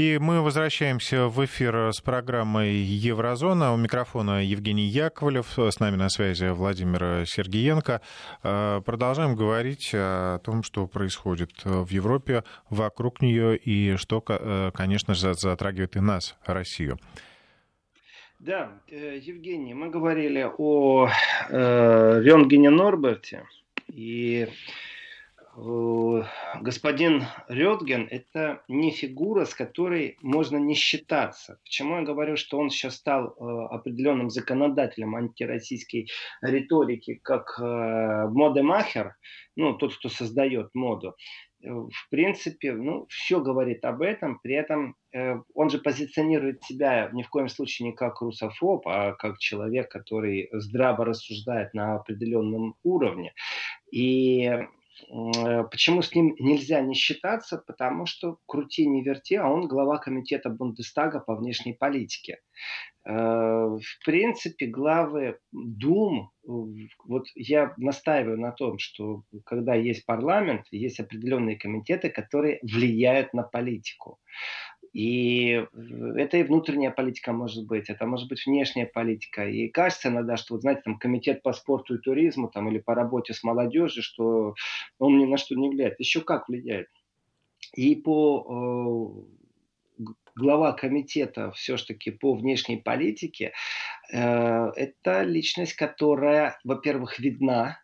И мы возвращаемся в эфир с программой «Еврозона». У микрофона Евгений Яковлев. С нами на связи Владимир Сергеенко. Э, продолжаем говорить о том, что происходит в Европе, вокруг нее и что, э, конечно же, затрагивает и нас, Россию. Да, э, Евгений, мы говорили о э, Норберте. И господин Рёдген – это не фигура, с которой можно не считаться. Почему я говорю, что он сейчас стал э, определенным законодателем антироссийской риторики, как э, модемахер, ну, тот, кто создает моду. В принципе, ну, все говорит об этом, при этом он же позиционирует себя ни в коем случае не как русофоб, а как человек, который здраво рассуждает на определенном уровне. И Э, почему с ним нельзя не считаться? Потому что крути не верти, а он глава комитета Бундестага по внешней политике. Э, в принципе, главы Дум, э, вот я настаиваю на том, что когда есть парламент, есть определенные комитеты, которые влияют на политику. И это и внутренняя политика может быть, это может быть внешняя политика. И кажется иногда, что, вот знаете, там комитет по спорту и туризму там, или по работе с молодежью, что он ни на что не влияет. Еще как влияет. И по э, глава комитета все-таки по внешней политике, э, это личность, которая, во-первых, видна,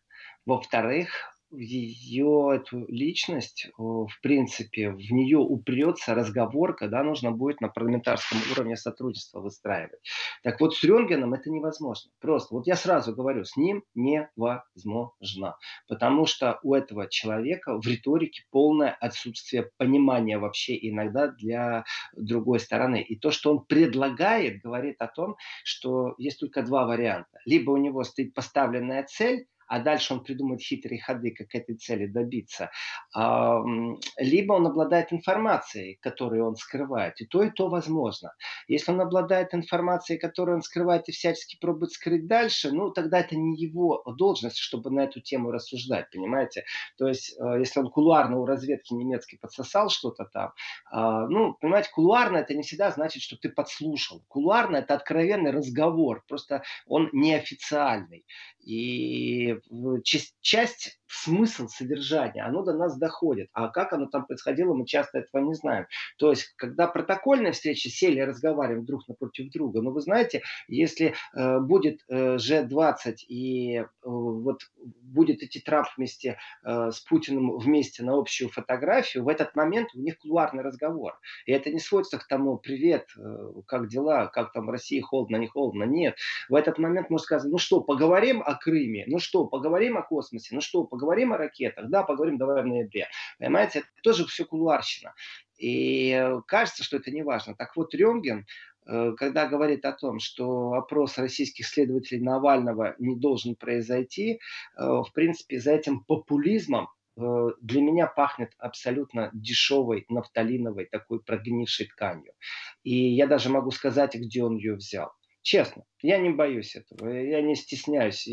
во-вторых, ее эту личность, в принципе, в нее упрется разговор, когда нужно будет на парламентарском уровне сотрудничество выстраивать. Так вот, с Рентгеном это невозможно. Просто, вот я сразу говорю, с ним невозможно. Потому что у этого человека в риторике полное отсутствие понимания вообще иногда для другой стороны. И то, что он предлагает, говорит о том, что есть только два варианта. Либо у него стоит поставленная цель, а дальше он придумает хитрые ходы, как этой цели добиться. Либо он обладает информацией, которую он скрывает. И то, и то возможно. Если он обладает информацией, которую он скрывает и всячески пробует скрыть дальше, ну, тогда это не его должность, чтобы на эту тему рассуждать, понимаете? То есть, э, если он кулуарно у разведки немецкой подсосал что-то там, а, ну, понимаете, кулуарно это не всегда значит, что ты подслушал. Кулуарно это откровенный разговор, просто он неофициальный. И часть смысл содержания, оно до нас доходит. А как оно там происходило, мы часто этого не знаем. То есть, когда протокольные встречи сели и разговариваем друг напротив друга, ну, вы знаете, если э, будет э, G20 и э, вот будет идти Трамп вместе э, с Путиным вместе на общую фотографию, в этот момент у них кулуарный разговор. И это не сводится к тому, привет, э, как дела, как там в России холодно, не холодно. Нет. В этот момент можно сказать, ну что, поговорим о Крыме, ну что, поговорим о космосе, ну что, поговорим о ракетах, да, поговорим давай в ноябре. Понимаете, это тоже все кулуарщина. И кажется, что это не важно. Так вот, Рентген, э, когда говорит о том, что опрос российских следователей Навального не должен произойти, э, в принципе, за этим популизмом э, для меня пахнет абсолютно дешевой нафталиновой такой прогнившей тканью. И я даже могу сказать, где он ее взял. Честно, я не боюсь этого, я не стесняюсь.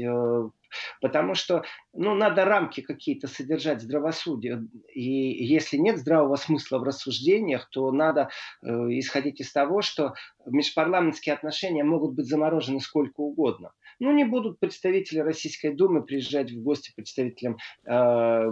Потому что ну, надо рамки какие-то содержать здравословия. И если нет здравого смысла в рассуждениях, то надо э, исходить из того, что межпарламентские отношения могут быть заморожены сколько угодно. Ну, не будут представители Российской Думы приезжать в гости представителям э, э,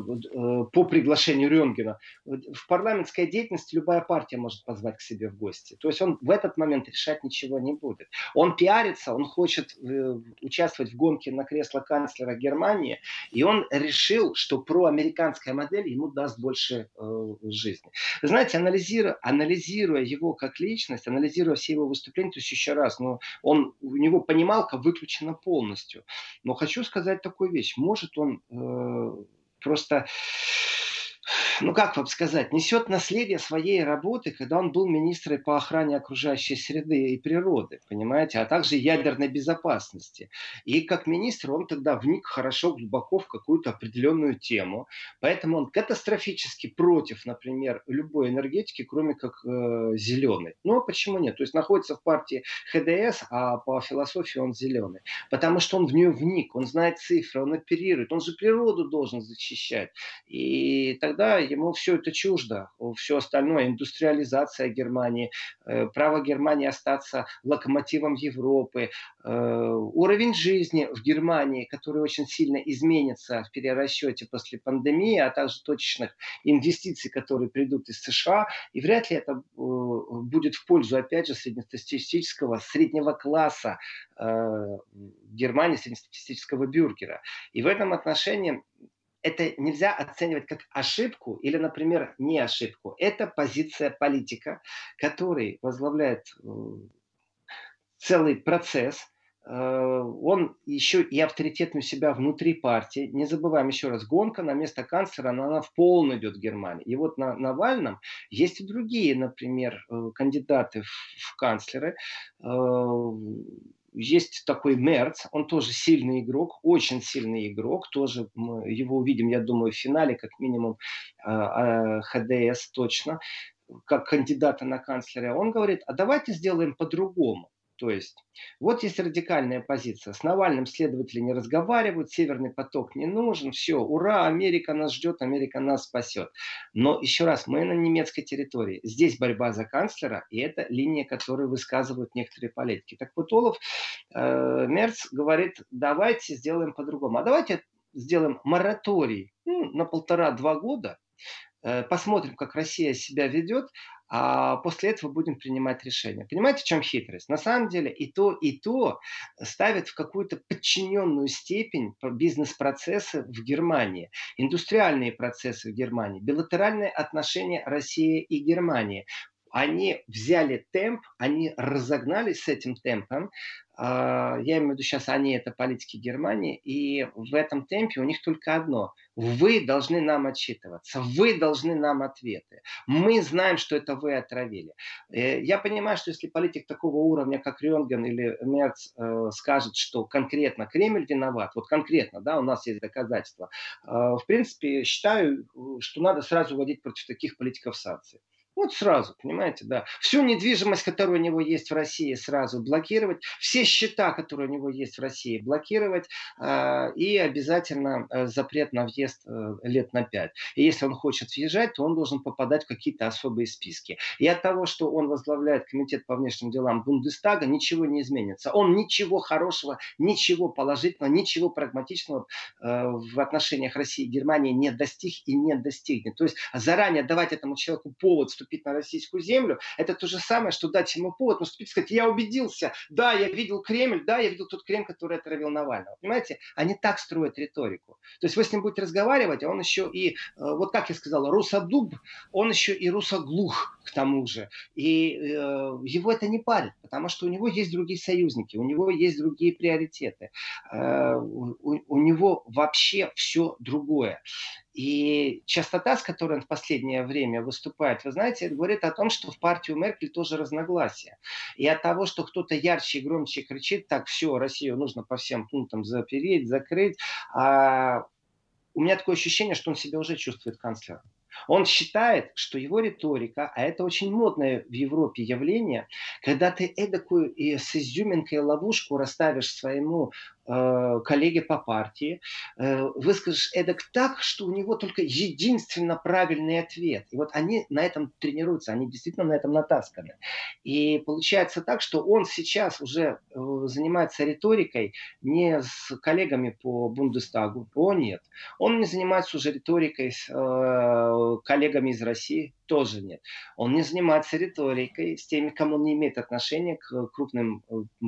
по приглашению Рентгена. В парламентской деятельности любая партия может позвать к себе в гости. То есть он в этот момент решать ничего не будет. Он пиарится, он хочет э, участвовать в гонке на кресло канцлера канцлера Германии, и он решил, что проамериканская модель ему даст больше э, жизни. Вы знаете, анализируя, анализируя его как личность, анализируя все его выступления, то есть еще раз, ну, он, у него понималка выключена полностью. Но хочу сказать такую вещь. Может он э, просто ну как вам сказать, несет наследие своей работы, когда он был министром по охране окружающей среды и природы, понимаете, а также ядерной безопасности. И как министр он тогда вник хорошо, глубоко в какую-то определенную тему. Поэтому он катастрофически против, например, любой энергетики, кроме как э, зеленой. Ну а почему нет? То есть находится в партии ХДС, а по философии он зеленый. Потому что он в нее вник, он знает цифры, он оперирует, он же природу должен защищать. И тогда да, ему все это чуждо, все остальное, индустриализация Германии, э, право Германии остаться локомотивом Европы, э, уровень жизни в Германии, который очень сильно изменится в перерасчете после пандемии, а также точечных инвестиций, которые придут из США, и вряд ли это будет в пользу, опять же, среднестатистического, среднего класса Германии, среднестатистического бюргера. И в этом отношении это нельзя оценивать как ошибку или, например, не ошибку. Это позиция политика, который возглавляет э, целый процесс, э, он еще и авторитетный у себя внутри партии. Не забываем еще раз, гонка на место канцлера, она, она в полную идет в Германии. И вот на Навальном есть и другие, например, э, кандидаты в, в канцлеры есть такой Мерц, он тоже сильный игрок, очень сильный игрок, тоже мы его увидим, я думаю, в финале, как минимум а, а, ХДС точно, как кандидата на канцлера. Он говорит, а давайте сделаем по-другому. То есть, вот есть радикальная позиция. С Навальным следователи не разговаривают, Северный поток не нужен, все, ура, Америка нас ждет, Америка нас спасет. Но еще раз, мы на немецкой территории. Здесь борьба за канцлера, и это линия, которую высказывают некоторые политики. Так вот, Олаф э, Мерц говорит, давайте сделаем по-другому. А давайте сделаем мораторий ну, на полтора-два года, э, посмотрим, как Россия себя ведет, а после этого будем принимать решения. Понимаете, в чем хитрость? На самом деле и то, и то ставят в какую-то подчиненную степень бизнес-процессы в Германии, индустриальные процессы в Германии, билатеральные отношения России и Германии они взяли темп, они разогнались с этим темпом, я имею в виду сейчас они, это политики Германии, и в этом темпе у них только одно. Вы должны нам отчитываться, вы должны нам ответы. Мы знаем, что это вы отравили. Э, я понимаю, что если политик такого уровня, как Ренген или Мерц, э, скажет, что конкретно Кремль виноват, вот конкретно, да, у нас есть доказательства, э, в принципе, считаю, что надо сразу вводить против таких политиков санкции. Вот сразу, понимаете, да. Всю недвижимость, которая у него есть в России, сразу блокировать. Все счета, которые у него есть в России, блокировать. Э, и обязательно э, запрет на въезд э, лет на пять. И если он хочет въезжать, то он должен попадать в какие-то особые списки. И от того, что он возглавляет комитет по внешним делам Бундестага, ничего не изменится. Он ничего хорошего, ничего положительного, ничего прагматичного э, в отношениях России и Германии не достиг и не достигнет. То есть заранее давать этому человеку повод наступить на российскую землю, это то же самое, что дать ему повод наступить сказать, я убедился, да, я видел Кремль, да, я видел тот Кремль, который отравил Навального. Понимаете, они так строят риторику. То есть вы с ним будете разговаривать, а он еще и, э, вот как я сказал, русодуб, он еще и русоглух к тому же. И э, его это не парит, потому что у него есть другие союзники, у него есть другие приоритеты. Э, у, у него вообще все другое. И частота, с которой он в последнее время выступает, вы знаете, говорит о том, что в партию Меркель тоже разногласия. И от того, что кто-то ярче и громче кричит, так, все, Россию нужно по всем пунктам запереть, закрыть, а у меня такое ощущение, что он себя уже чувствует канцлером. Он считает, что его риторика, а это очень модное в Европе явление, когда ты эдакую и с изюминкой ловушку расставишь своему Э, коллеге по партии, э, выскажешь эдак так, что у него только единственно правильный ответ. И вот они на этом тренируются, они действительно на этом натасканы. И получается так, что он сейчас уже э, занимается риторикой не с коллегами по Бундестагу, о нет. Он не занимается уже риторикой с коллегами из России, тоже нет. Он не занимается риторикой с теми, кому он не имеет отношения к крупным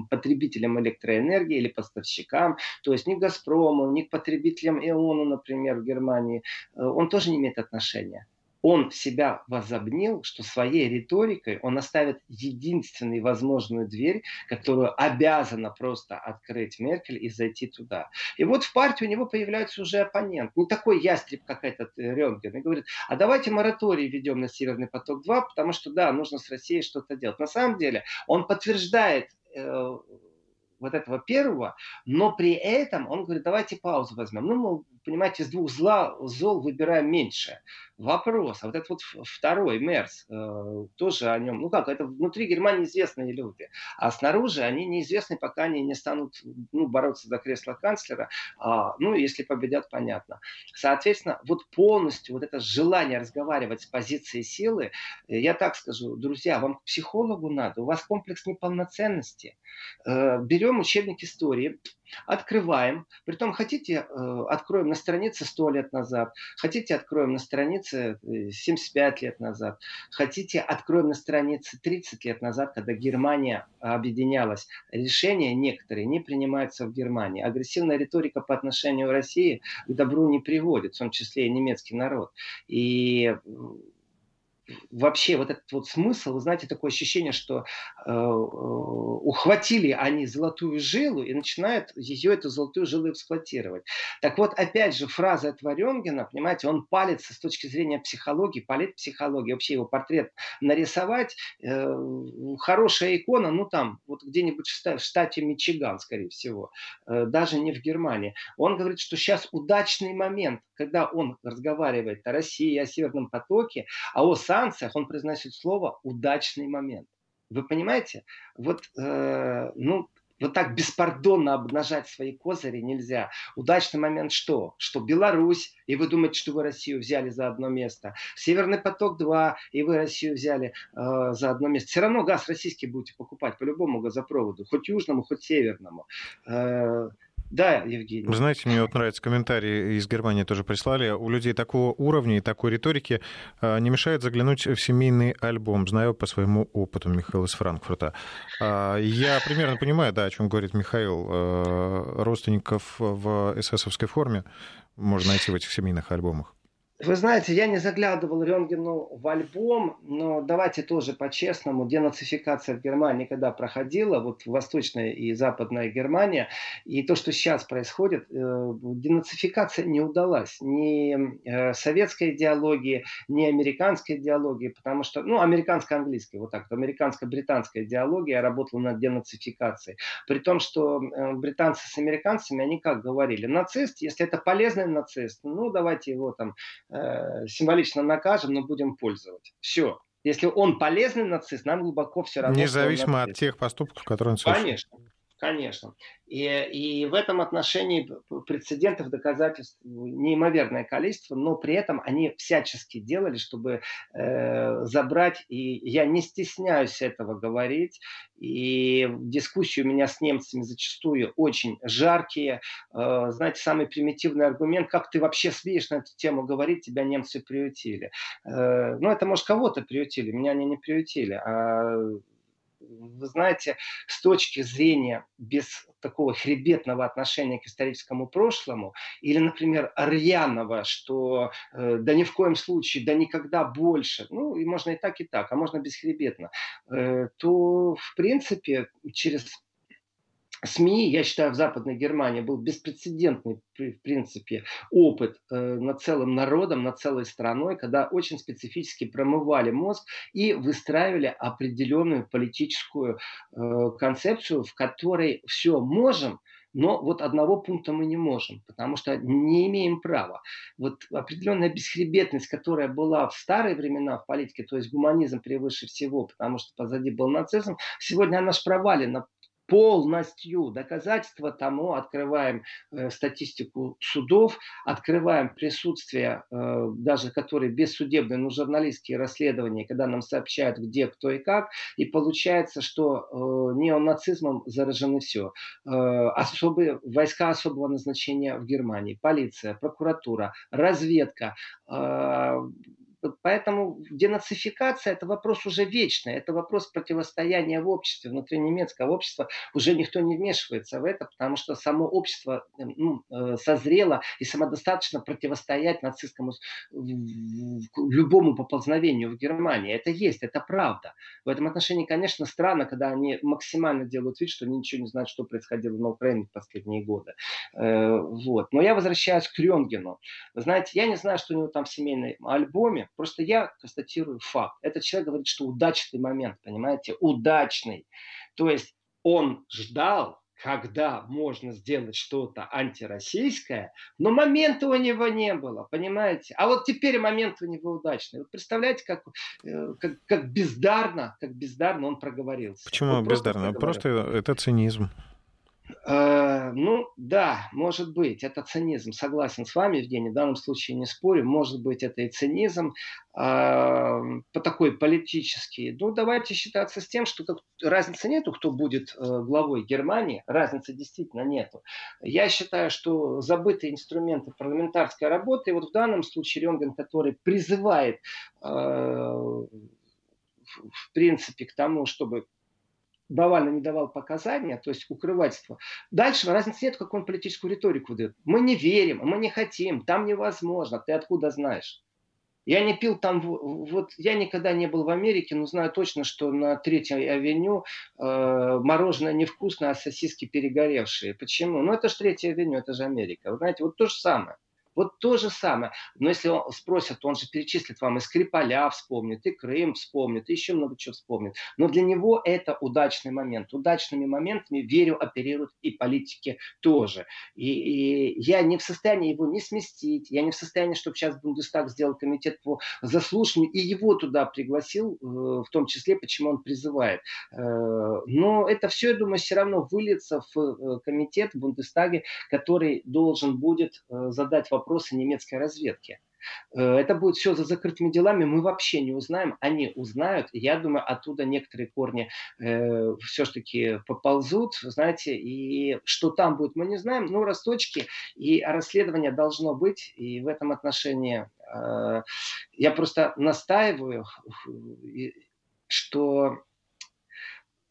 потребителям электроэнергии или поставщикам поставщикам, то есть ни к «Газпрому», ни к потребителям ИОНу, например, в Германии, э, он тоже не имеет отношения он себя возобнил, что своей риторикой он оставит единственную возможную дверь, которую обязана просто открыть Меркель и зайти туда. И вот в партии у него появляется уже оппонент, не такой ястреб, как этот э, Рентген, и говорит, а давайте мораторий ведем на Северный поток-2, потому что, да, нужно с Россией что-то делать. На самом деле он подтверждает э, вот этого первого, но при этом он говорит, давайте паузу возьмем. Ну, мол, понимаете, из двух зла, зол выбираем меньше. Вопрос, а вот этот вот второй Мерс, э, тоже о нем, ну как, это внутри Германии известные люди, а снаружи они неизвестны, пока они не станут ну, бороться за кресло канцлера, а, ну, если победят, понятно. Соответственно, вот полностью вот это желание разговаривать с позиции силы, э, я так скажу, друзья, вам к психологу надо, у вас комплекс неполноценности. Э, берем учебник истории, Открываем. Притом, хотите, э, откроем на странице 100 лет назад. Хотите, откроем на странице 75 э, лет назад. Хотите, откроем на странице 30 лет назад, когда Германия объединялась. Решения некоторые не принимаются в Германии. Агрессивная риторика по отношению к России к добру не приводит, в том числе и немецкий народ. И вообще вот этот вот смысл, вы знаете, такое ощущение, что э, э, ухватили они золотую жилу и начинают ее, эту золотую жилу эксплуатировать. Так вот, опять же, фраза этого Рёнгена, понимаете, он палится с точки зрения психологии, палит психологии, вообще его портрет нарисовать, э, хорошая икона, ну там, вот где-нибудь в штате Мичиган, скорее всего, э, даже не в Германии. Он говорит, что сейчас удачный момент, когда он разговаривает о России, о Северном потоке, а о санкциях, он произносит слово «удачный момент». Вы понимаете? Вот, э, ну, вот так беспардонно обнажать свои козыри нельзя. Удачный момент что? Что Беларусь, и вы думаете, что вы Россию взяли за одно место. Северный поток-2, и вы Россию взяли э, за одно место. Все равно газ российский будете покупать по любому газопроводу, хоть южному, хоть северному. Э, да, Евгений. Вы знаете, мне вот нравится комментарий из Германии тоже прислали. У людей такого уровня и такой риторики а, не мешает заглянуть в семейный альбом. Знаю по своему опыту, Михаил из Франкфурта. А, я примерно понимаю, да, о чем говорит Михаил. А, родственников в эсэсовской форме можно найти в этих семейных альбомах. Вы знаете, я не заглядывал Рентгену в альбом, но давайте тоже по-честному. Денацификация в Германии когда проходила, вот Восточная и Западная Германия, и то, что сейчас происходит, э, денацификация не удалась. Ни э, советской идеологии, ни американской идеологии, потому что, ну, американско-английской, вот так, американско-британская идеология работала над денацификацией. При том, что э, британцы с американцами, они как говорили, нацист, если это полезный нацист, ну, давайте его там Э, символично накажем, но будем пользоваться. Все. Если он полезный нацист, нам глубоко все равно. Независимо от тех поступков, которые он совершил. Конечно. Конечно. И, и в этом отношении прецедентов, доказательств неимоверное количество, но при этом они всячески делали, чтобы э, забрать, и я не стесняюсь этого говорить, и дискуссии у меня с немцами зачастую очень жаркие. Э, знаете, самый примитивный аргумент, как ты вообще смеешь на эту тему говорить, тебя немцы приютили. Э, ну, это, может, кого-то приютили, меня они не приютили, а вы знаете, с точки зрения без такого хребетного отношения к историческому прошлому, или, например, рьяного, что э, да ни в коем случае, да никогда больше, ну, и можно и так, и так, а можно бесхребетно, э, то, в принципе, через СМИ, я считаю, в Западной Германии был беспрецедентный, в принципе, опыт э, над целым народом, над целой страной, когда очень специфически промывали мозг и выстраивали определенную политическую э, концепцию, в которой все можем, но вот одного пункта мы не можем, потому что не имеем права. Вот определенная бесхребетность, которая была в старые времена в политике, то есть гуманизм превыше всего, потому что позади был нацизм, сегодня она ж провалена полностью. Доказательства тому открываем э, статистику судов, открываем присутствие, э, даже которые бессудебные, но журналистские расследования, когда нам сообщают, где, кто и как, и получается, что э, неонацизмом заражены все. Э, особые, войска особого назначения в Германии, полиция, прокуратура, разведка, э, Поэтому денацификация – это вопрос уже вечный, это вопрос противостояния в обществе. Внутри немецкого общества уже никто не вмешивается в это, потому что само общество э, ну, э, созрело и самодостаточно противостоять нацистскому любому поползновению в Германии. Это есть, это правда. В этом отношении, конечно, странно, когда они максимально делают вид, что они ничего не знают, что происходило на Украине в последние годы. Э, вот. Но я возвращаюсь к Рёнгену. Вы знаете, я не знаю, что у него там в семейном альбоме, Просто я констатирую факт. Этот человек говорит, что удачный момент, понимаете, удачный. То есть он ждал, когда можно сделать что-то антироссийское, но момента у него не было, понимаете? А вот теперь момент у него удачный. Вот представляете, как, э, как, как бездарно, как бездарно он проговорился. Почему вот бездарно? Просто, просто это цинизм. Э, ну, да, может быть, это цинизм. Согласен с вами, Евгений, в данном случае не спорю. Может быть, это и цинизм э, по такой политический. Ну, давайте считаться с тем, что как, разницы нету, кто будет э, главой Германии. Разницы действительно нету. Я считаю, что забытые инструменты парламентарской работы, и вот в данном случае Ренген, который призывает э, в принципе к тому, чтобы Навальный не давал показания, то есть укрывательство. Дальше разницы нет, как он политическую риторику дает. Мы не верим, мы не хотим, там невозможно, ты откуда знаешь? Я не пил там, вот я никогда не был в Америке, но знаю точно, что на Третьей авеню э, мороженое невкусное, а сосиски перегоревшие. Почему? Ну это же Третья авеню, это же Америка. Вы знаете, вот то же самое. Вот то же самое. Но если он спросят, он же перечислит вам и Скрипаля вспомнит, и Крым вспомнит, и еще много чего вспомнит. Но для него это удачный момент. Удачными моментами, верю, оперируют и политики тоже. И, и я не в состоянии его не сместить, я не в состоянии, чтобы сейчас Бундестаг сделал комитет по заслушиванию, и его туда пригласил, э, в том числе, почему он призывает. Э, но это все, я думаю, все равно выльется в э, комитет в Бундестаге, который должен будет задать вопрос вопросы немецкой разведки. Э, это будет все за закрытыми делами, мы вообще не узнаем, они узнают, я думаю, оттуда некоторые корни э, все-таки поползут, знаете, и что там будет, мы не знаем, но росточки, и расследование должно быть, и в этом отношении э, я просто настаиваю, что Э,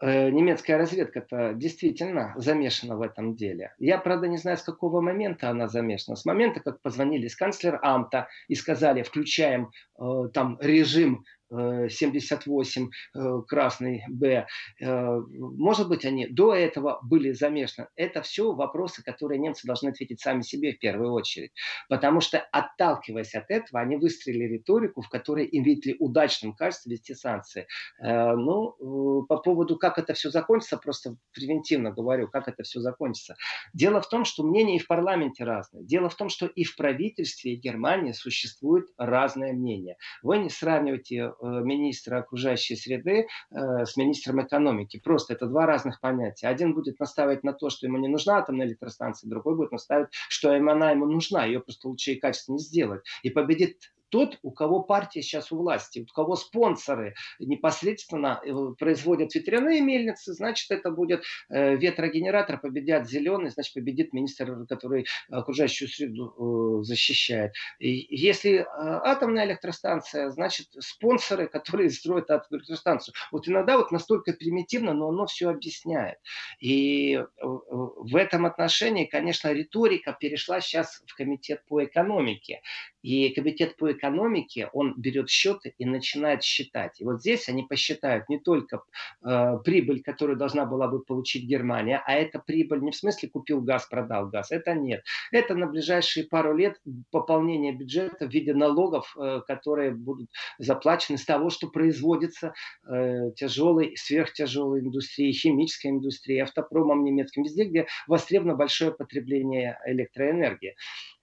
немецкая разведка-то действительно замешана в этом деле. Я, правда, не знаю, с какого момента она замешана. С момента, как позвонили с канцлер Амта и сказали, включаем э, там режим 78 э, э, красный Б. Э, может быть, они до этого были замешаны. Это все вопросы, которые немцы должны ответить сами себе в первую очередь. Потому что, отталкиваясь от этого, они выстроили риторику, в которой им видели удачным кажется вести санкции. Ну, по поводу, как это все закончится, просто превентивно говорю, как это все закончится. Дело в том, что мнения и в парламенте разные. Дело в том, что и в правительстве Германии существует разное мнение. Вы не сравнивайте Э, министра окружающей среды э, с министром экономики. Просто это два разных понятия. Один будет настаивать на то, что ему не нужна атомная электростанция, другой будет настаивать, что она ему нужна, ее просто лучше и качественнее сделать. И победит тот, у кого партия сейчас у власти, у кого спонсоры непосредственно э, производят ветряные мельницы, значит, это будет э, ветрогенератор, победят зеленый, значит, победит министр, который окружающую среду э, защищает. И если атомная электростанция, значит, спонсоры, которые строят атомную электростанцию. Вот иногда вот настолько примитивно, но оно все объясняет. И в этом отношении, конечно, риторика перешла сейчас в комитет по экономике. И комитет по экономике, он берет счеты и начинает считать. И вот здесь они посчитают не только э, прибыль, которую должна была бы получить Германия, а это прибыль не в смысле купил газ, продал газ. Это нет. Это на ближайшие пару лет пополнение бюджета в виде налогов, э, которые будут заплачены с того, что производится э, тяжелой, сверхтяжелой индустрии, химической индустрии, автопромом немецким, везде, где востребовано большое потребление электроэнергии.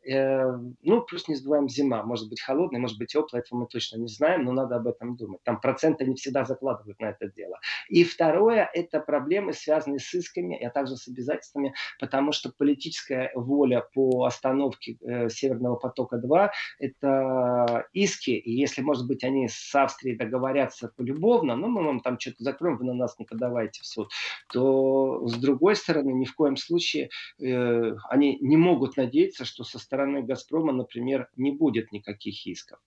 Э, ну, плюс не забываем зима. Может быть холодная, может быть теплая, этого мы точно не знаем, но надо об этом думать. Там проценты не всегда закладывают на это дело. И второе, это проблемы, связанные с исками, а также с обязательствами, потому что политическая воля по остановке э, Северного потока-2 – это иски, и если, может быть, они с Австрией договорятся полюбовно, ну, мы вам там что-то закроем, вы на нас не подавайте в суд, то, с другой стороны, ни в коем случае э, они не могут надеяться, что со стороны «Газпрома», например, не будет никаких исков.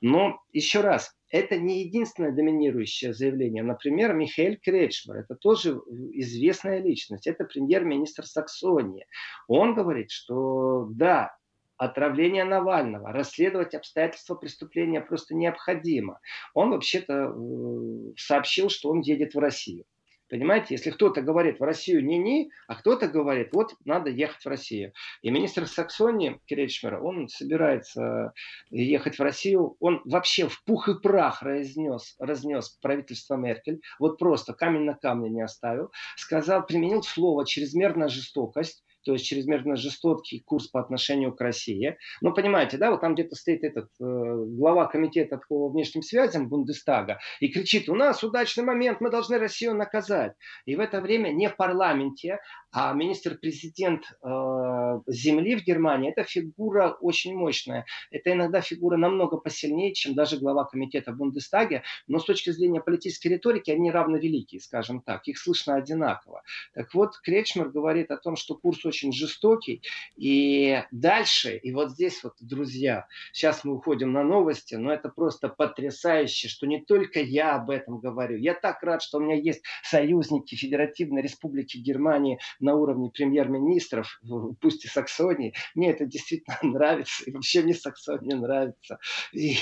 Но еще раз, это не единственное доминирующее заявление. Например, Михаил Кречмар, это тоже известная личность, это премьер-министр Саксонии. Он говорит, что да, отравление Навального, расследовать обстоятельства преступления просто необходимо. Он вообще-то э, сообщил, что он едет в Россию. Понимаете, если кто-то говорит в Россию не-не, а кто-то говорит, вот надо ехать в Россию. И министр Саксонии Кречмер, он собирается ехать в Россию, он вообще в пух и прах разнес, разнес правительство Меркель, вот просто камень на камне не оставил, сказал, применил слово чрезмерная жестокость, то есть чрезмерно жестокий курс по отношению к России. Ну, понимаете, да, вот там где-то стоит этот э, глава комитета по внешним связям Бундестага и кричит, у нас удачный момент, мы должны Россию наказать. И в это время не в парламенте, а министр-президент э, земли в Германии – это фигура очень мощная. Это иногда фигура намного посильнее, чем даже глава комитета Бундестаге, но с точки зрения политической риторики они равновеликие, скажем так. Их слышно одинаково. Так вот, Кречмер говорит о том, что курс очень очень жестокий. И дальше, и вот здесь вот, друзья, сейчас мы уходим на новости, но это просто потрясающе, что не только я об этом говорю. Я так рад, что у меня есть союзники Федеративной Республики Германии на уровне премьер-министров, пусть и Саксонии. Мне это действительно нравится, и вообще мне Саксония нравится. И,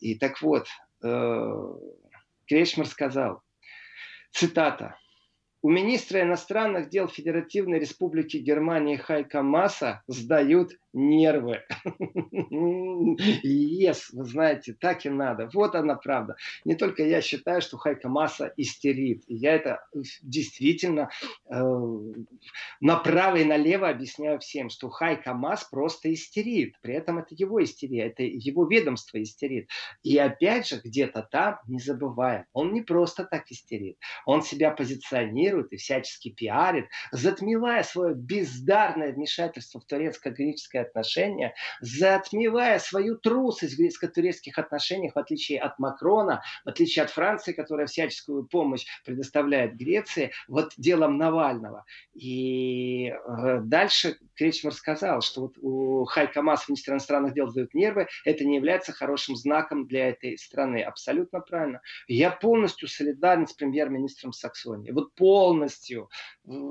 и так вот, э, Кречмар сказал, цитата, у министра иностранных дел Федеративной Республики Германии Хайка Маса сдают нервы. Yes, вы знаете, так и надо. Вот она правда. Не только я считаю, что Хайка Масса истерит. Я это действительно э, направо и налево объясняю всем, что Хайка Масс просто истерит. При этом это его истерия, это его ведомство истерит. И опять же, где-то там, не забываем, он не просто так истерит. Он себя позиционирует и всячески пиарит, затмевая свое бездарное вмешательство в турецко-греческое отношения, затмевая свою трусость в греческо-турецких отношениях, в отличие от Макрона, в отличие от Франции, которая всяческую помощь предоставляет Греции, вот делом Навального. И э, дальше Кречмар сказал, что вот у Хайка Мас, министра иностранных дел, сдают нервы, это не является хорошим знаком для этой страны. Абсолютно правильно. Я полностью солидарен с премьер-министром Саксонии. Вот полностью.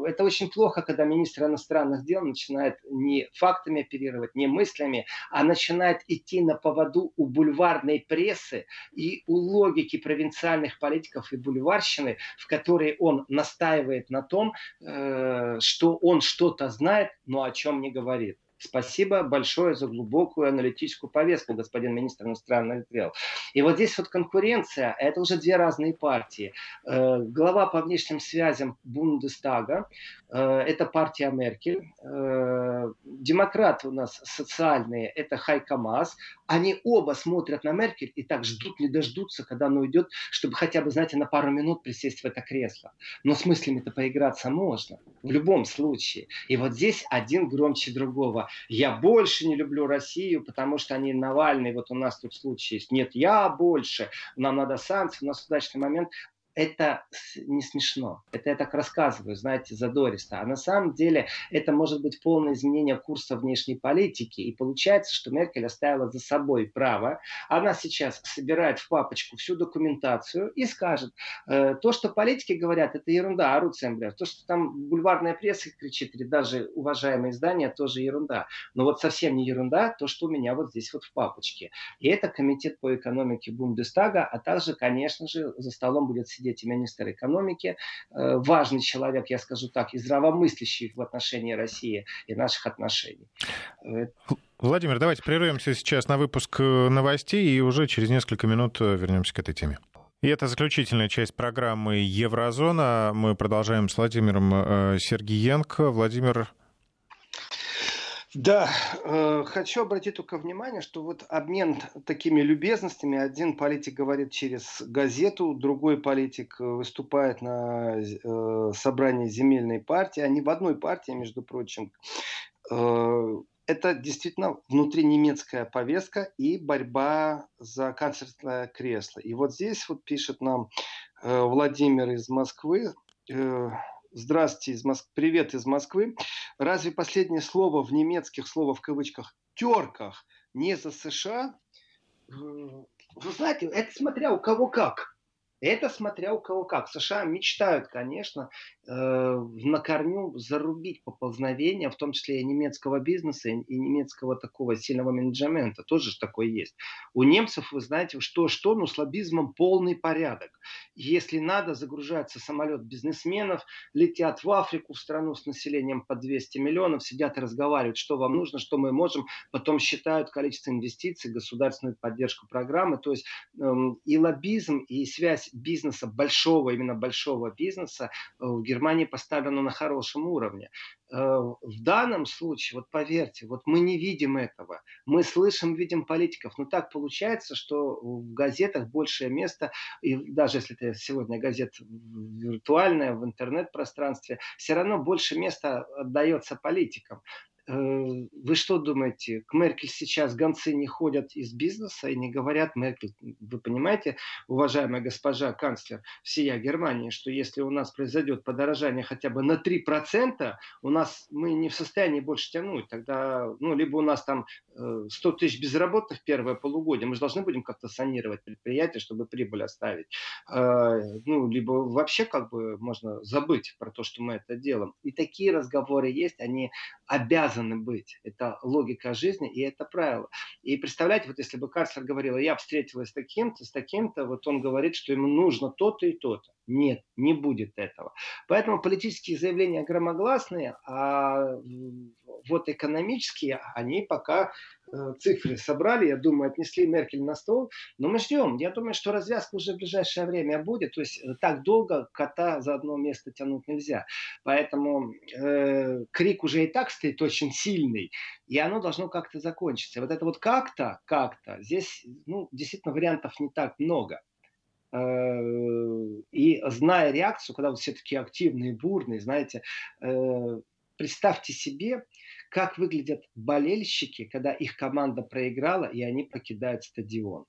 Это очень плохо, когда министр иностранных дел начинает не фактами оперировать, не мыслями, а начинает идти на поводу у бульварной прессы и у логики провинциальных политиков и бульварщины, в которой он настаивает на том, э, что он что-то знает, но о чем не говорит. Спасибо большое за глубокую аналитическую повестку, господин министр иностранных дел. И вот здесь вот конкуренция, это уже две разные партии. Э, глава по внешним связям Бундестага, э, это партия Меркель. Э, демократы у нас социальные, это Хайка Мас. Они оба смотрят на Меркель и так ждут, не дождутся, когда она уйдет, чтобы хотя бы, знаете, на пару минут присесть в это кресло. Но с мыслями-то поиграться можно, в любом случае. И вот здесь один громче другого я больше не люблю Россию, потому что они Навальный, вот у нас тут случай есть. Нет, я больше, нам надо санкции, у нас удачный момент это не смешно. Это я так рассказываю, знаете, задористо. А на самом деле это может быть полное изменение курса внешней политики. И получается, что Меркель оставила за собой право. Она сейчас собирает в папочку всю документацию и скажет, э, то, что политики говорят, это ерунда, орут Семблер. То, что там бульварная пресса кричит, или даже уважаемые издания, тоже ерунда. Но вот совсем не ерунда то, что у меня вот здесь вот в папочке. И это комитет по экономике Бундестага, а также, конечно же, за столом будет сидеть сидеть и министр экономики, э, важный человек, я скажу так, и здравомыслящий в отношении России и наших отношений. Э, Владимир, давайте прервемся сейчас на выпуск э, новостей и уже через несколько минут вернемся к этой теме. И это заключительная часть программы «Еврозона». Мы продолжаем с Владимиром Сергиенко. Владимир, да, э, хочу обратить только внимание, что вот обмен такими любезностями, один политик говорит через газету, другой политик выступает на э, собрании земельной партии, они в одной партии, между прочим. Э, это действительно внутринемецкая повестка и борьба за канцлерское кресло. И вот здесь вот пишет нам э, Владимир из Москвы, э, Здравствуйте, из Моск... привет из Москвы. Разве последнее слово в немецких, слово в кавычках, терках не за США? Вы знаете, это смотря у кого как. Это смотря у кого как. США мечтают, конечно, э, на корню зарубить поползновение, в том числе и немецкого бизнеса, и немецкого такого сильного менеджмента. Тоже такое есть. У немцев, вы знаете, что-что, но с лоббизмом полный порядок. Если надо, загружается самолет бизнесменов, летят в Африку, в страну с населением по 200 миллионов, сидят и разговаривают, что вам нужно, что мы можем, потом считают количество инвестиций, государственную поддержку программы. То есть эм, и лоббизм, и связь бизнеса, большого, именно большого бизнеса э, в Германии поставлена на хорошем уровне. Э, в данном случае, вот поверьте, вот мы не видим этого. Мы слышим, видим политиков. Но так получается, что в газетах большее место, и даже если это сегодня газета виртуальная, в интернет-пространстве, все равно больше места отдается политикам. Вы что думаете, к Меркель сейчас гонцы не ходят из бизнеса и не говорят Меркель? Вы понимаете, уважаемая госпожа канцлер всея Германии, что если у нас произойдет подорожание хотя бы на 3%, у нас мы не в состоянии больше тянуть. Тогда, ну, либо у нас там 100 э, тысяч безработных первое полугодие, мы же должны будем как-то санировать предприятие, чтобы прибыль оставить. Э, ну, либо вообще как бы можно забыть про то, что мы это делаем. И такие разговоры есть, они обязаны обязаны быть. Это логика жизни и это правило. И представляете, вот если бы канцлер говорил, я встретилась с таким-то, с таким-то, вот он говорит, что ему нужно то-то и то-то. Нет, не будет этого. Поэтому политические заявления громогласные, а вот экономические, они пока цифры собрали, я думаю, отнесли Меркель на стол. Но мы ждем. Я думаю, что развязка уже в ближайшее время будет. То есть э, так долго кота за одно место тянуть нельзя. Поэтому э, крик уже и так стоит очень сильный. И оно должно как-то закончиться. Вот это вот как-то, как-то, здесь ну, действительно вариантов не так много. Э, и зная реакцию, когда вот все такие активные, бурные, знаете, представьте себе, как выглядят болельщики, когда их команда проиграла, и они покидают стадион.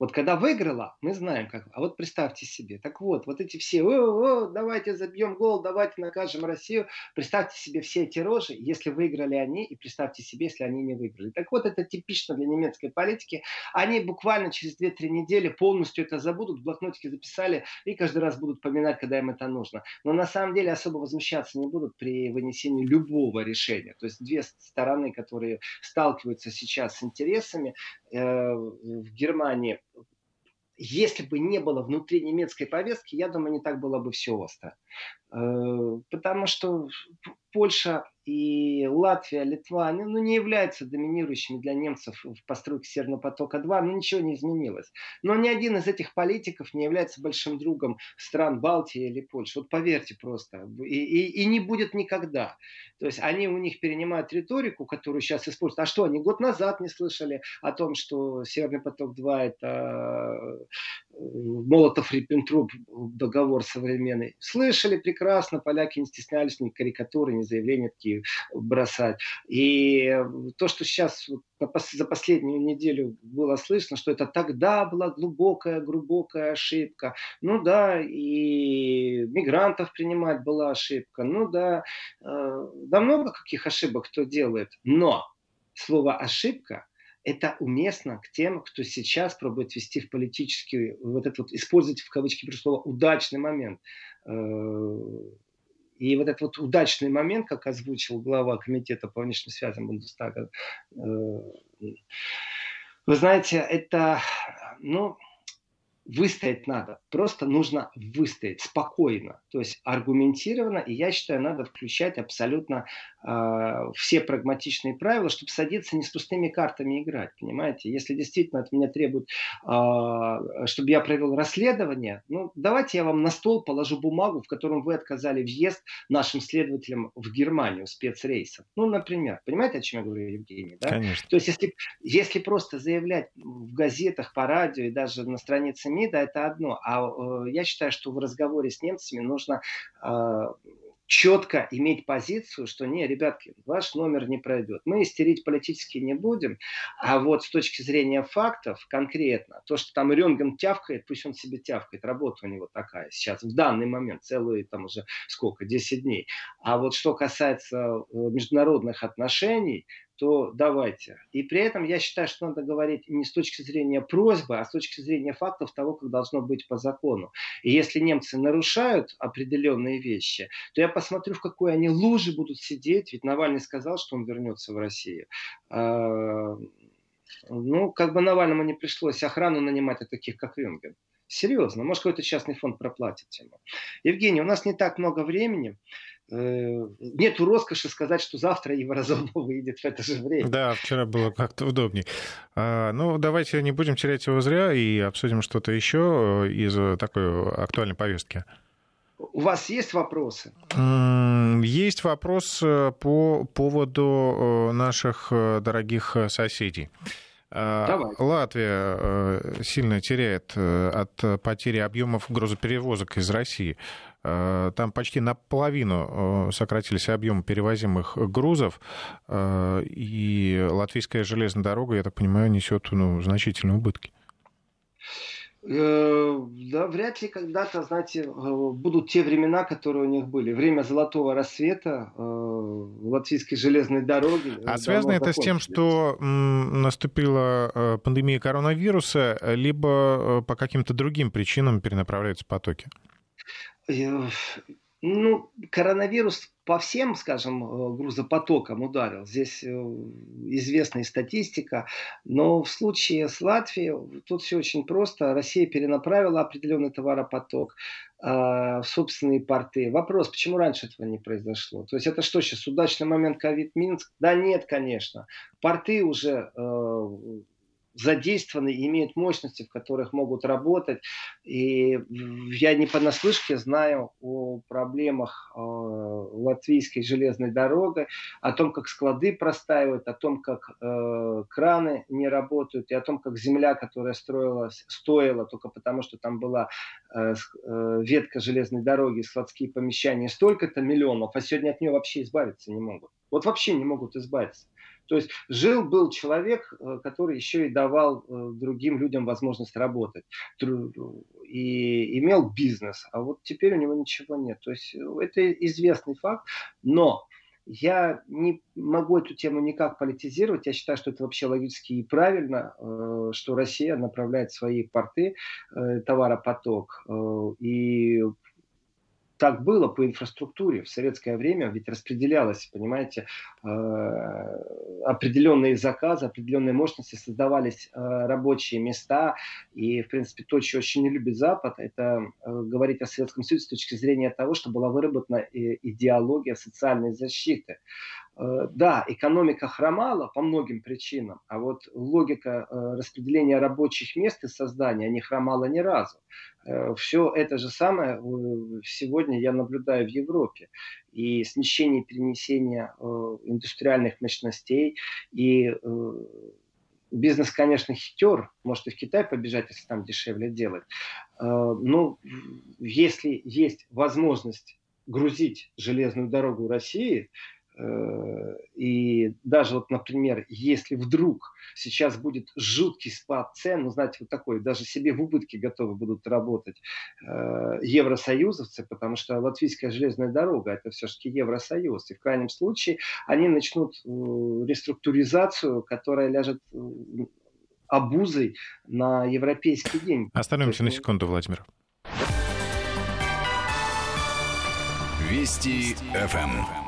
Вот когда выиграла, мы знаем как. А вот представьте себе. Так вот, вот эти все, о, о, давайте забьем гол, давайте накажем Россию. Представьте себе все эти рожи, если выиграли они, и представьте себе, если они не выиграли. Так вот, это типично для немецкой политики. Они буквально через 2-3 недели полностью это забудут, в блокнотике записали, и каждый раз будут поминать, когда им это нужно. Но на самом деле особо возмущаться не будут при вынесении любого решения. То есть две стороны, которые сталкиваются сейчас с интересами э, в Германии, если бы не было внутри немецкой повестки, я думаю, не так было бы все остро. Э, потому что Польша и Латвия, Литва ну, не являются доминирующими для немцев в постройке Северного потока-2, но ничего не изменилось. Но ни один из этих политиков не является большим другом стран Балтии или Польши. Вот поверьте просто. И, и, и не будет никогда. То есть они у них перенимают риторику, которую сейчас используют. А что, они год назад не слышали о том, что Северный поток-2 это э, Молотов-Риббентроп договор современный. Слышали прекрасно, поляки не стеснялись ни карикатуры, ни заявления такие бросать. И то, что сейчас за последнюю неделю было слышно, что это тогда была глубокая, глубокая ошибка. Ну да, и мигрантов принимать была ошибка. Ну да, э, да много каких ошибок кто делает. Но слово «ошибка» это уместно к тем, кто сейчас пробует вести в политический, вот этот вот, использовать в кавычки слово удачный момент. И вот этот вот удачный момент, как озвучил глава комитета по внешним связям Бундестага, э, вы знаете, это, ну, выстоять надо. Просто нужно выстоять спокойно, то есть аргументированно. И я считаю, надо включать абсолютно э, все прагматичные правила, чтобы садиться не с пустыми картами играть. Понимаете? Если действительно от меня требуют, э, чтобы я провел расследование, ну давайте я вам на стол положу бумагу, в котором вы отказали въезд нашим следователям в Германию спецрейсом. Ну, например. Понимаете, о чем я говорю, Евгений? Да? Конечно. То есть если, если просто заявлять в газетах, по радио и даже на странице МИДа это одно. А э, я считаю, что в разговоре с немцами нужно э, четко иметь позицию, что не, ребятки, ваш номер не пройдет. Мы истерить политически не будем, а вот с точки зрения фактов конкретно, то, что там Ренген тявкает, пусть он себе тявкает, работа у него такая сейчас, в данный момент, целые там уже сколько, 10 дней. А вот что касается э, международных отношений, то давайте. И при этом я считаю, что надо говорить не с точки зрения просьбы, а с точки зрения фактов того, как должно быть по закону. И если немцы нарушают определенные вещи, то я посмотрю, в какой они луже будут сидеть. Ведь Навальный сказал, что он вернется в Россию. А, ну, как бы Навальному не пришлось охрану нанимать от таких, как Венгер. Серьезно, может какой-то частный фонд проплатит ему. Евгений, у нас не так много времени. Э, нету роскоши сказать, что завтра Еврозона выйдет в это же время. Да, вчера было как-то удобнее. А, ну, давайте не будем терять его зря и обсудим что-то еще э, из такой актуальной повестки. У вас есть вопросы? Есть вопрос э, по поводу наших дорогих соседей. А, Давай. Латвия сильно теряет от потери объемов грузоперевозок из России. Э, там почти наполовину э, сократились объемы перевозимых грузов, э, и латвийская железная дорога, я так понимаю, несет ну, значительные убытки. Да, вряд ли когда-то, знаете, будут те времена, которые у них были. Время золотого рассвета латвийской железной дороги. А связано это с тем, что наступила пандемия коронавируса, либо по каким-то другим причинам перенаправляются потоки? Э, ну, коронавирус по всем, скажем, э, грузопотокам ударил. Здесь э, известная статистика. Но в случае с Латвией тут все очень просто. Россия перенаправила определенный товаропоток в собственные порты. Вопрос, почему раньше этого не произошло? То есть это что сейчас, удачный момент ковид-Минск? Да нет, конечно. Порты уже задействованы и имеют мощности, в которых могут работать. И я не понаслышке знаю о проблемах э, латвийской железной дороги, о том, как склады простаивают, о том, как э, краны не работают, и о том, как земля, которая строилась, стоила только потому, что там была э, э, ветка железной дороги, складские помещения, столько-то миллионов, а сегодня от нее вообще избавиться не могут. Вот вообще не могут избавиться. То есть жил-был человек, э, который еще и давал э, другим людям возможность работать и имел бизнес, а вот теперь у него ничего нет. То есть э, это известный факт, но я не могу эту тему никак политизировать. Я считаю, что это вообще логически и правильно, что Россия направляет свои порты, товаропоток. И так было по инфраструктуре. В советское время ведь распределялось, понимаете, э, определенные заказы, определенные мощности, создавались э, рабочие места. И, в принципе, то, что очень не любит Запад, это э, говорить о Советском Союзе с точки зрения того, что была выработана идеология социальной защиты. Э, да, экономика хромала по многим причинам, а вот логика э, распределения рабочих мест и создания не хромала ни разу. Э, Все это же самое сегодня я наблюдаю в Европе. И смещение перенесения индустриальных мощностей, и бизнес, конечно, хитер, может и в Китай побежать, если там дешевле делать. Но если есть возможность грузить железную дорогу России, и даже вот, например, если вдруг сейчас будет жуткий спад цен, ну, знаете, вот такой, даже себе в убытке готовы будут работать э, евросоюзовцы, потому что латвийская железная дорога это все-таки Евросоюз. И в крайнем случае они начнут э, реструктуризацию, которая ляжет э, обузой на европейский день. Остановимся на секунду, Владимир. Вести ФМ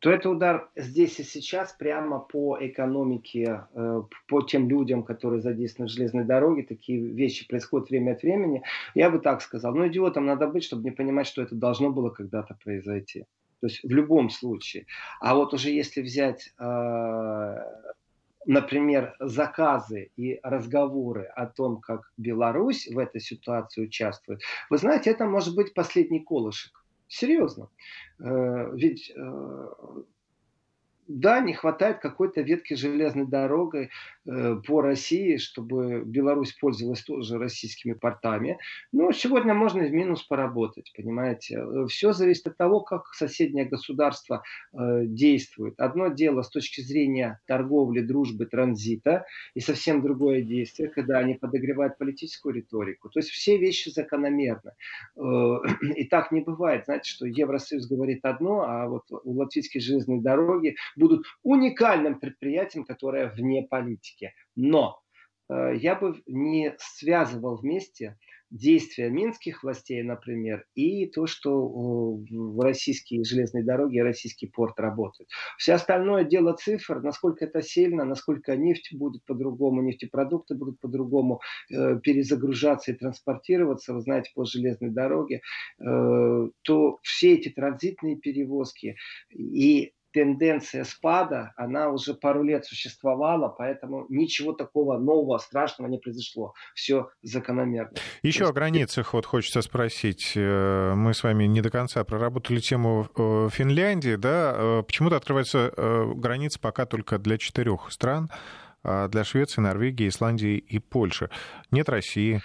то это удар здесь и сейчас прямо по экономике, э, по тем людям, которые задействованы в железной дороге. Такие вещи происходят время от времени. Я бы так сказал. Но идиотом надо быть, чтобы не понимать, что это должно было когда-то произойти. То есть в любом случае. А вот уже если взять э, например, заказы и разговоры о том, как Беларусь в этой ситуации участвует, вы знаете, это может быть последний колышек. Серьезно. Э, ведь э, да, не хватает какой-то ветки железной дорогой э, по России, чтобы Беларусь пользовалась тоже российскими портами. Но сегодня можно в минус поработать, понимаете. Все зависит от того, как соседнее государство э, действует. Одно дело с точки зрения торговли, дружбы, транзита, и совсем другое действие, когда они подогревают политическую риторику. То есть все вещи закономерны. Э, и так не бывает, знаете, что Евросоюз говорит одно, а вот у латвийской железной дороги будут уникальным предприятием, которое вне политики. Но э, я бы не связывал вместе действия минских властей, например, и то, что в российские железные дороги и российский порт работают. Все остальное дело цифр, насколько это сильно, насколько нефть будет по-другому, нефтепродукты будут по-другому э, перезагружаться и транспортироваться, вы знаете, по железной дороге, э, то все эти транзитные перевозки и тенденция спада, она уже пару лет существовала, поэтому ничего такого нового, страшного не произошло. Все закономерно. Еще есть... о границах вот хочется спросить. Э, мы с вами не до конца проработали тему э, Финляндии, да? Э, почему-то открываются границы пока только для четырех стран, а для Швеции, Норвегии, Исландии и Польши. Нет России.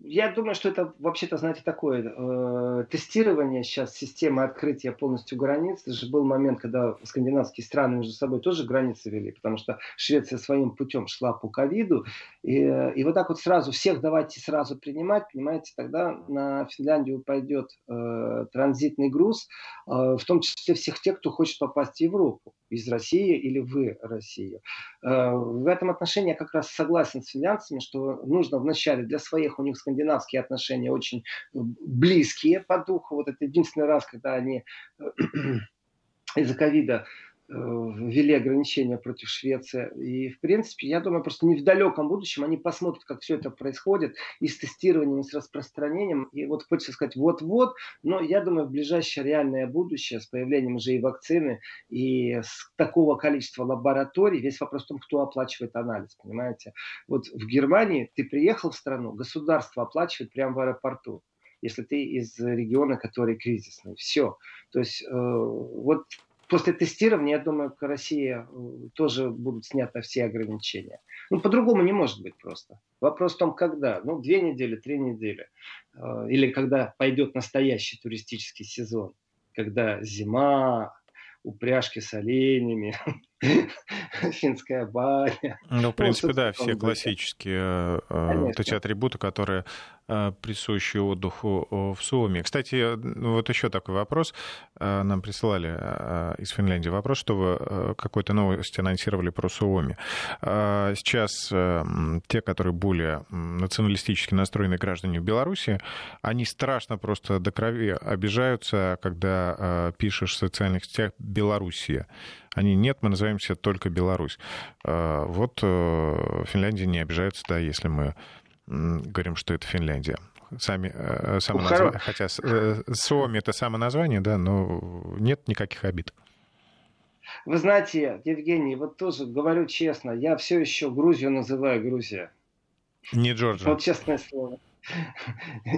Я думаю, что это вообще-то, знаете, такое э, тестирование сейчас системы открытия полностью границ. Это же был момент, когда скандинавские страны между собой тоже границы вели, потому что Швеция своим путем шла по ковиду. И, и вот так вот сразу всех давайте сразу принимать, понимаете, тогда на Финляндию пойдет э, транзитный груз, э, в том числе всех тех, кто хочет попасть в Европу из России или в Россию. Э, в этом отношении я как раз согласен с финлянцами, что нужно вначале для своих, у них скандинавские отношения очень близкие по духу. Вот это единственный раз, когда они э, из-за ковида Э, ввели ограничения против Швеции. И, в принципе, я думаю, просто не в далеком будущем они посмотрят, как все это происходит, и с тестированием, и с распространением. И вот хочется сказать вот-вот, но я думаю, в ближайшее реальное будущее, с появлением уже и вакцины, и с такого количества лабораторий, весь вопрос в том, кто оплачивает анализ, понимаете? Вот в Германии ты приехал в страну, государство оплачивает прямо в аэропорту если ты из региона, который кризисный. Все. То есть э, вот после тестирования, я думаю, к России э, тоже будут сняты все ограничения. Ну, по-другому не может быть просто. Вопрос в том, когда. Ну, две недели, три недели. Э, или когда пойдет настоящий туристический сезон. Когда зима, упряжки с оленями, финская баня. Ну, в принципе, ну, да, все классические э, вот эти атрибуты, которые э, присущи отдыху в Суоме. Кстати, вот еще такой вопрос. Э, нам присылали из Финляндии вопрос, что вы какой-то новость анонсировали про Суоми. Сейчас те, которые более националистически настроенные граждане в Беларуси, они страшно просто до крови обижаются, когда пишешь в социальных сетях «Белоруссия». Они нет, мы называемся только Беларусь. А, вот э, Финляндия не обижается, да, если мы говорим, что это Финляндия. Сами, э, ну, хотя э, Суоми это само название, да, но нет никаких обид. Вы знаете, Евгений, вот тоже говорю честно, я все еще Грузию называю Грузия. Не Джорджия. Вот честное слово.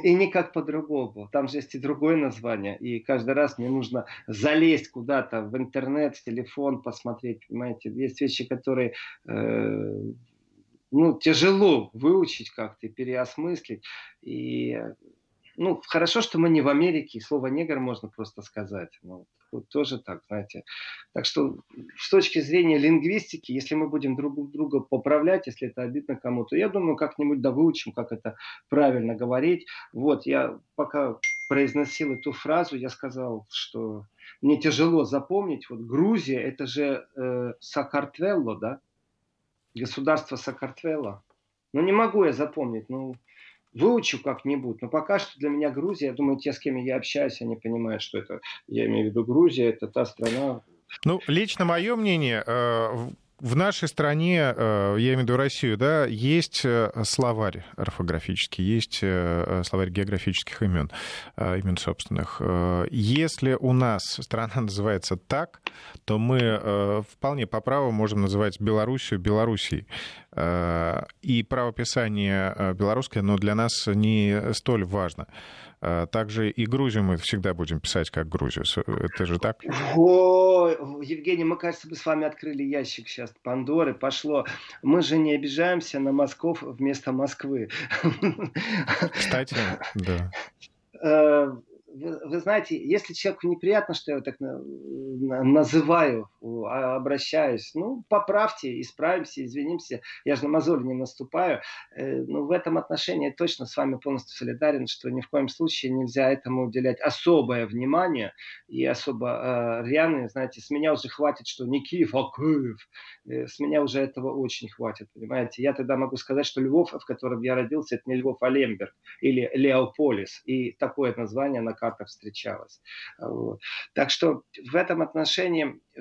И никак по-другому. Там же есть и другое название. И каждый раз мне нужно залезть куда-то в интернет, в телефон, посмотреть. Понимаете, есть вещи, которые э, ну, тяжело выучить как-то, переосмыслить. И ну, хорошо, что мы не в Америке, слово негр можно просто сказать. Ну, вот тоже так, знаете. Так что с точки зрения лингвистики, если мы будем друг друга поправлять, если это обидно кому-то, я думаю, как-нибудь да выучим, как это правильно говорить. Вот, я пока произносил эту фразу, я сказал, что мне тяжело запомнить. Вот Грузия, это же э, Сакартвелло, да? Государство Сакартвелло. Ну, не могу я запомнить. Ну, выучу как-нибудь. Но пока что для меня Грузия, я думаю, те, с кем я общаюсь, они понимают, что это, я имею в виду Грузия, это та страна. Ну, лично мое мнение, э, в нашей стране, э, я имею в виду Россию, да, есть э, словарь орфографический, есть словарь географических имен, имен собственных. Если у нас страна называется так, то мы вполне по праву можем называть Белоруссию Белоруссией. Э, и правописание э, белорусское, но для нас не столь важно. Э, также и Грузию мы всегда будем писать как Грузию. Это же так? О, Евгений, мы, кажется, мы с вами открыли ящик сейчас Пандоры. Пошло. Мы же не обижаемся на Москов вместо Москвы. Кстати, да вы, вы знаете, если человеку неприятно, что я так называю, обращаюсь, ну, поправьте, исправимся, извинимся. Я же на мозоль не наступаю. Э, но ну, в этом отношении точно с вами полностью солидарен, что ни в коем случае нельзя этому уделять особое внимание и особо э, рьяные, знаете, с меня уже хватит, что не Киев, а Киев. Э, с меня уже этого очень хватит, понимаете. Я тогда могу сказать, что Львов, в котором я родился, это не Львов, а Лемберг или Леополис. И такое название на картах встречалось. Вот. Так что в этом отношении э,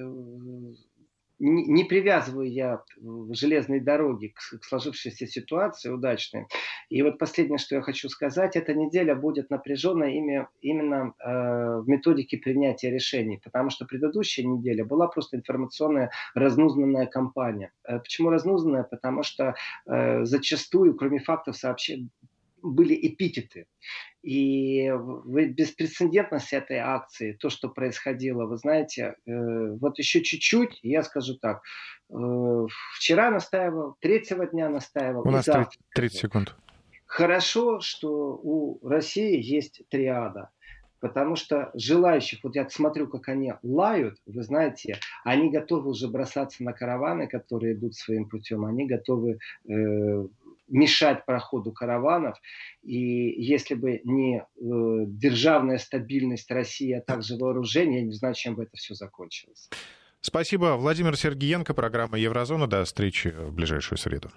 не привязываю я железной дороги к сложившейся ситуации удачной. И вот последнее, что я хочу сказать, эта неделя будет напряженная именно э, в методике принятия решений, потому что предыдущая неделя была просто информационная разнузнанная кампания. Э, почему разнузнанная? Потому что зачастую, кроме фактов, сообщений были эпитеты. И беспрецедентность этой акции, то, что происходило, вы знаете, э, вот еще чуть-чуть, я скажу так, э, вчера настаивал, третьего дня настаивал. У нас завтра. 30 секунд. Хорошо, что у России есть триада. Потому что желающих, вот я смотрю, как они лают, вы знаете, они готовы уже бросаться на караваны, которые идут своим путем, они готовы э, мешать проходу караванов. И если бы не э, державная стабильность России, а также вооружение, я не знаю, чем бы это все закончилось. Спасибо. Владимир Сергеенко, программа «Еврозона». До встречи в ближайшую среду.